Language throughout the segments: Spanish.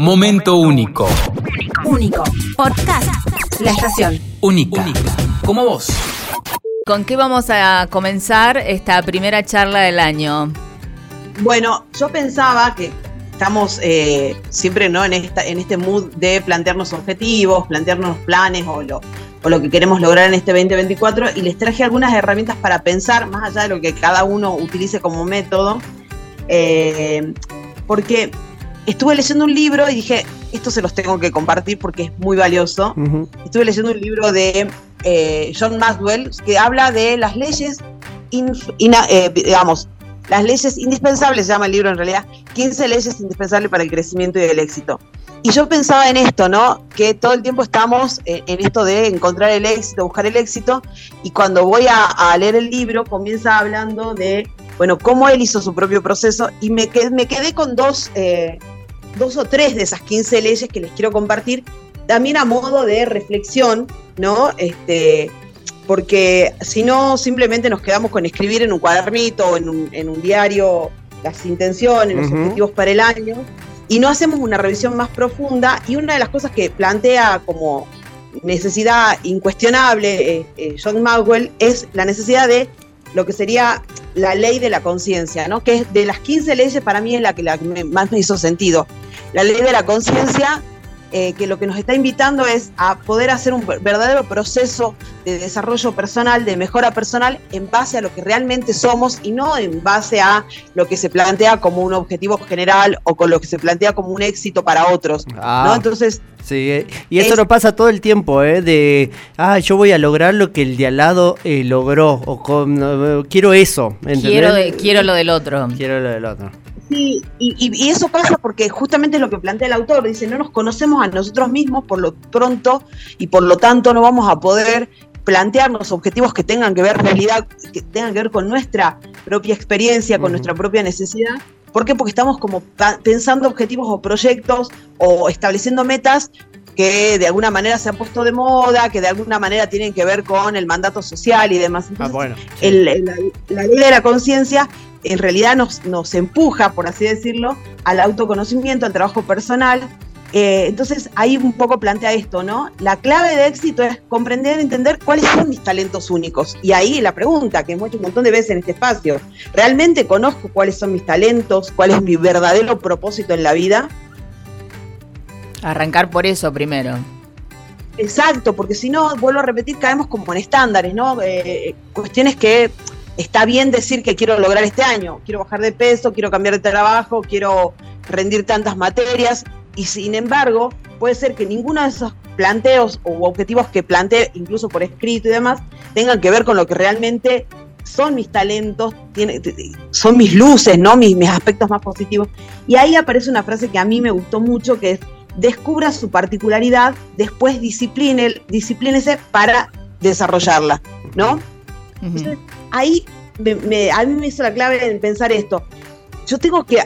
Momento único. Único. Podcast. La estación. Única. Como vos. ¿Con qué vamos a comenzar esta primera charla del año? Bueno, yo pensaba que estamos eh, siempre ¿no? en, esta, en este mood de plantearnos objetivos, plantearnos planes o lo, o lo que queremos lograr en este 2024 y les traje algunas herramientas para pensar, más allá de lo que cada uno utilice como método, eh, porque estuve leyendo un libro y dije, esto se los tengo que compartir porque es muy valioso. Estuve leyendo un libro de eh, John Maxwell que habla de las leyes, eh, digamos, las leyes indispensables, se llama el libro en realidad, 15 leyes indispensables para el crecimiento y el éxito. Y yo pensaba en esto, ¿no? Que todo el tiempo estamos en, esto de encontrar el éxito, buscar el éxito, y cuando voy a, leer el libro comienza hablando de, bueno, cómo él hizo su propio proceso, y me quedé, me quedé con dos, eh, dos o tres de esas 15 leyes que les quiero compartir, también a modo de reflexión, ¿no? Este, porque si no, simplemente nos quedamos con escribir en un cuadernito o en un, diario las intenciones, los objetivos para el año, y no hacemos una revisión más profunda. Y una de las cosas que plantea como necesidad incuestionable eh, eh, John Maxwell es la necesidad de lo que sería la ley de la conciencia, ¿no? que es de las 15 leyes para mí es la que, la más me hizo sentido. La ley de la conciencia eh, que lo que nos está invitando es a poder hacer un verdadero proceso de desarrollo personal, de mejora personal, en base a lo que realmente somos y no en base a lo que se plantea como un objetivo general o con lo que se plantea como un éxito para otros. Ah. Entonces, Sí, eh, y eso nos pasa todo el tiempo, ¿eh? De, ah, yo voy a lograr lo que el de al lado eh, logró, o con, quiero eso. Quiero, quiero lo del otro. Quiero lo del otro. Sí, y, eso pasa porque justamente es lo que plantea el autor, dice, no nos conocemos a nosotros mismos por lo pronto y por lo tanto no vamos a poder plantearnos objetivos que tengan que ver realidad, que tengan que ver con nuestra propia experiencia, con nuestra propia necesidad. ¿Por qué? Porque estamos como pensando objetivos o proyectos o estableciendo metas que de alguna manera se han puesto de moda, que de alguna manera tienen que ver con el mandato social y demás. ah, bueno, la, ley de la conciencia en realidad nos, nos empuja, por así decirlo, al autoconocimiento, al trabajo personal. Eh, entonces ahí un poco plantea esto, ¿no? La clave de éxito es comprender, entender cuáles son mis talentos únicos. Y ahí la pregunta que hemos hecho un montón de veces en este espacio, ¿realmente conozco cuáles son mis talentos? ¿Cuál es mi verdadero propósito en la vida? Arrancar por eso primero. Exacto, porque si no, vuelvo a repetir, caemos como en estándares, ¿no? Eh, cuestiones que está bien decir que quiero lograr este año, quiero bajar de peso, quiero cambiar de trabajo, quiero rendir tantas materias, y sin embargo, puede ser que ninguno de esos planteos o objetivos que plantee, incluso por escrito y demás, tengan que ver con lo que realmente son mis talentos, son mis luces, ¿no? Mis, mis aspectos más positivos. Y ahí aparece una frase que a mí me gustó mucho, que es, descubra su particularidad, después discipline, disciplínese para desarrollarla, ¿no? ahí a mí me hizo la clave en pensar esto. Yo tengo que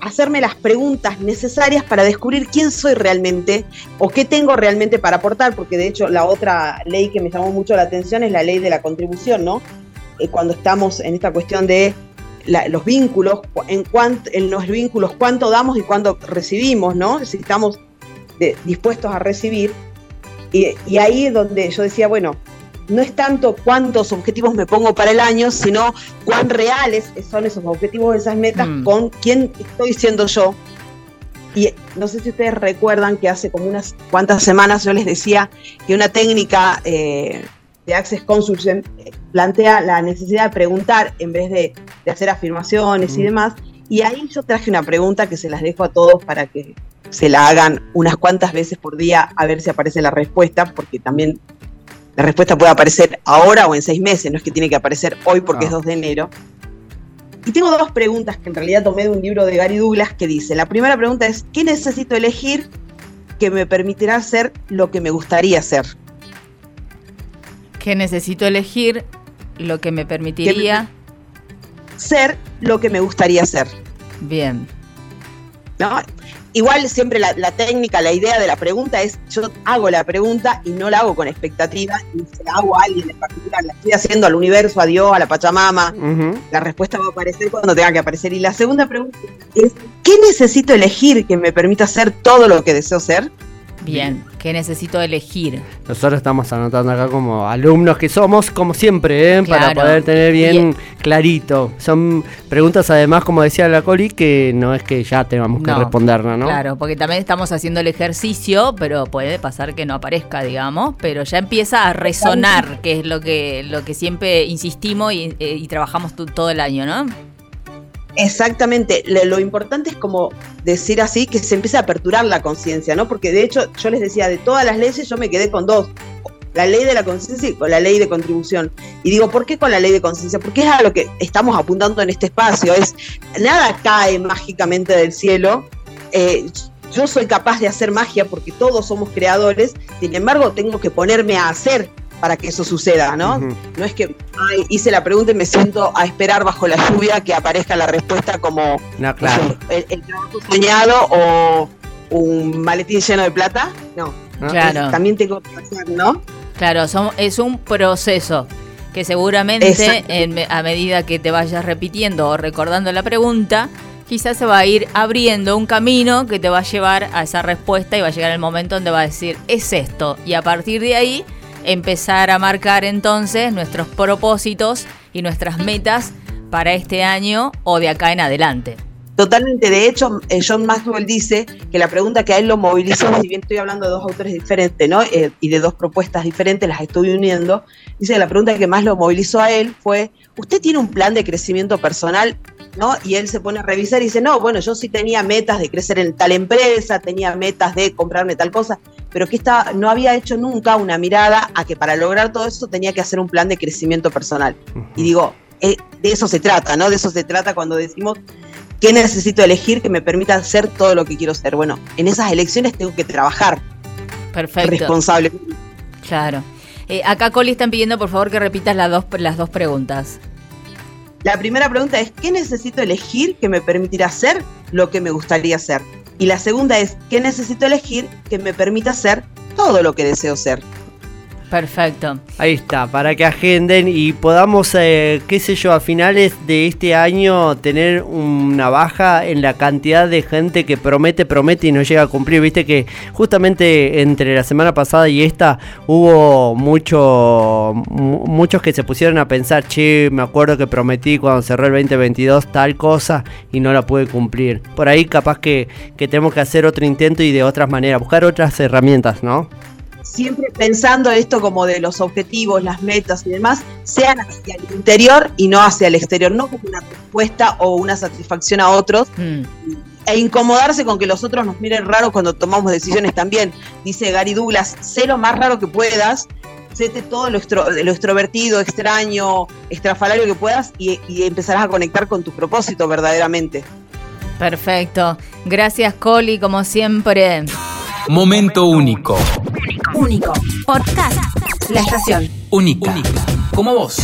hacerme las preguntas necesarias para descubrir quién soy realmente o qué tengo realmente para aportar, porque de hecho la otra ley que me llamó mucho la atención es la ley de la contribución, ¿no? Eh, cuando estamos en esta cuestión de los vínculos, en, en los vínculos, cuánto damos y cuánto recibimos, ¿no? Si estamos dispuestos a recibir. Y, y ahí es donde yo decía, bueno, no es tanto cuántos objetivos me pongo para el año, sino cuán reales son esos objetivos, esas metas, mm. con quién estoy siendo yo. Y no sé si ustedes recuerdan que hace como unas cuantas semanas yo les decía que una técnica eh, de Access Consultation eh, plantea la necesidad de preguntar en vez de, hacer afirmaciones y mm. demás. Y ahí yo traje una pregunta que se las dejo a todos para que se la hagan unas cuantas veces por día a ver si aparece la respuesta, porque también la respuesta puede aparecer ahora o en seis meses, no es que tiene que aparecer hoy porque es 2 ah. de enero. Y tengo dos preguntas que en realidad tomé de un libro de Gary Douglas que dice, la primera pregunta es, ¿qué necesito elegir que me permitirá hacer lo que me gustaría hacer? ¿Qué necesito elegir lo que me permitiría ser lo que me gustaría ser? Bien. ¿No? Igual siempre la, la, técnica, la idea de la pregunta es, yo hago la pregunta y no la hago con expectativa, y se la hago a alguien en particular, la estoy haciendo al universo, a Dios, a la Pachamama, uh -huh. la respuesta va a aparecer cuando tenga que aparecer. Y la segunda pregunta es, ¿qué necesito elegir que me permita hacer todo lo que deseo ser? Bien, ¿qué necesito elegir? Nosotros estamos anotando acá como alumnos que somos, como siempre, ¿eh? claro. para poder tener bien y... clarito. Son preguntas además, como decía la Coli, que no es que ya tengamos que no, responderla, ¿no? Claro, porque también estamos haciendo el ejercicio, pero puede pasar que no aparezca, digamos, pero ya empieza a resonar, que es lo que, lo que siempre insistimos y, eh, y trabajamos todo el año, ¿no? Exactamente, lo importante es como decir así que se empieza a aperturar la conciencia, ¿no? Porque de hecho yo les decía, de todas las leyes yo me quedé con dos, la ley de la conciencia y con la ley de contribución. Y digo, ¿por qué con la ley de conciencia? Porque es a lo que estamos apuntando en este espacio, es nada cae mágicamente del cielo. Eh, yo soy capaz de hacer magia porque todos somos creadores, sin embargo tengo que ponerme a hacer para que eso suceda, ¿no? Uh -huh. No es que ay, hice la pregunta y me siento a esperar bajo la lluvia que aparezca la respuesta como no, claro. el, el, trabajo soñado o un maletín lleno de plata. No, claro. Es, también tengo que hacer, ¿no? Claro, son, es un proceso que seguramente en, a medida que te vayas repitiendo o recordando la pregunta, quizás se va a ir abriendo un camino que te va a llevar a esa respuesta y va a llegar el momento donde va a decir, es esto. Y a partir de ahí empezar a marcar entonces nuestros propósitos y nuestras metas para este año o de acá en adelante. Totalmente, de hecho, eh, John Maxwell dice que la pregunta que a él lo movilizó, si bien estoy hablando de dos autores diferentes, ¿no? Eh, y de dos propuestas diferentes, las estoy uniendo, dice que la pregunta que más lo movilizó a él fue, ¿usted tiene un plan de crecimiento personal? ¿No? Y él se pone a revisar y dice, no, bueno, yo sí tenía metas de crecer en tal empresa, tenía metas de comprarme tal cosa, pero que esta, no había hecho nunca una mirada a que para lograr todo eso tenía que hacer un plan de crecimiento personal. Uh -huh. Y digo, eh, de eso se trata, ¿no? De eso se trata cuando decimos ¿Qué necesito elegir que me permita hacer todo lo que quiero ser? Bueno, en esas elecciones tengo que trabajar. Perfecto. Responsable. Claro. Eh, acá Coli están pidiendo por favor que repitas las dos, las dos preguntas. La primera pregunta es, ¿qué necesito elegir que me permitirá hacer lo que me gustaría hacer? Y la segunda es, ¿qué necesito elegir que me permita hacer todo lo que deseo ser? Perfecto. Ahí está, para que agenden y podamos, eh, qué sé yo, a finales de este año tener una baja en la cantidad de gente que promete, promete y no llega a cumplir. Viste que justamente entre la semana pasada y esta hubo mucho, muchos que se pusieron a pensar, che, me acuerdo que prometí cuando cerró el 2022 tal cosa y no la pude cumplir. Por ahí capaz que, que tenemos que hacer otro intento y de otras maneras, buscar otras herramientas, ¿no? Siempre pensando esto como de los objetivos, las metas y demás, sean hacia el interior y no hacia el exterior, no como una respuesta o una satisfacción a otros. Mm. E incomodarse con que los otros nos miren raro cuando tomamos decisiones también. Dice Gary Douglas, sé lo más raro que puedas, séte todo lo, extro, lo extrovertido, extraño, estrafalario que puedas y, y empezarás a conectar con tu propósito verdaderamente. Perfecto. Gracias, Coli, como siempre. Momento único. Único. Podcast. La estación. Única. Como vos.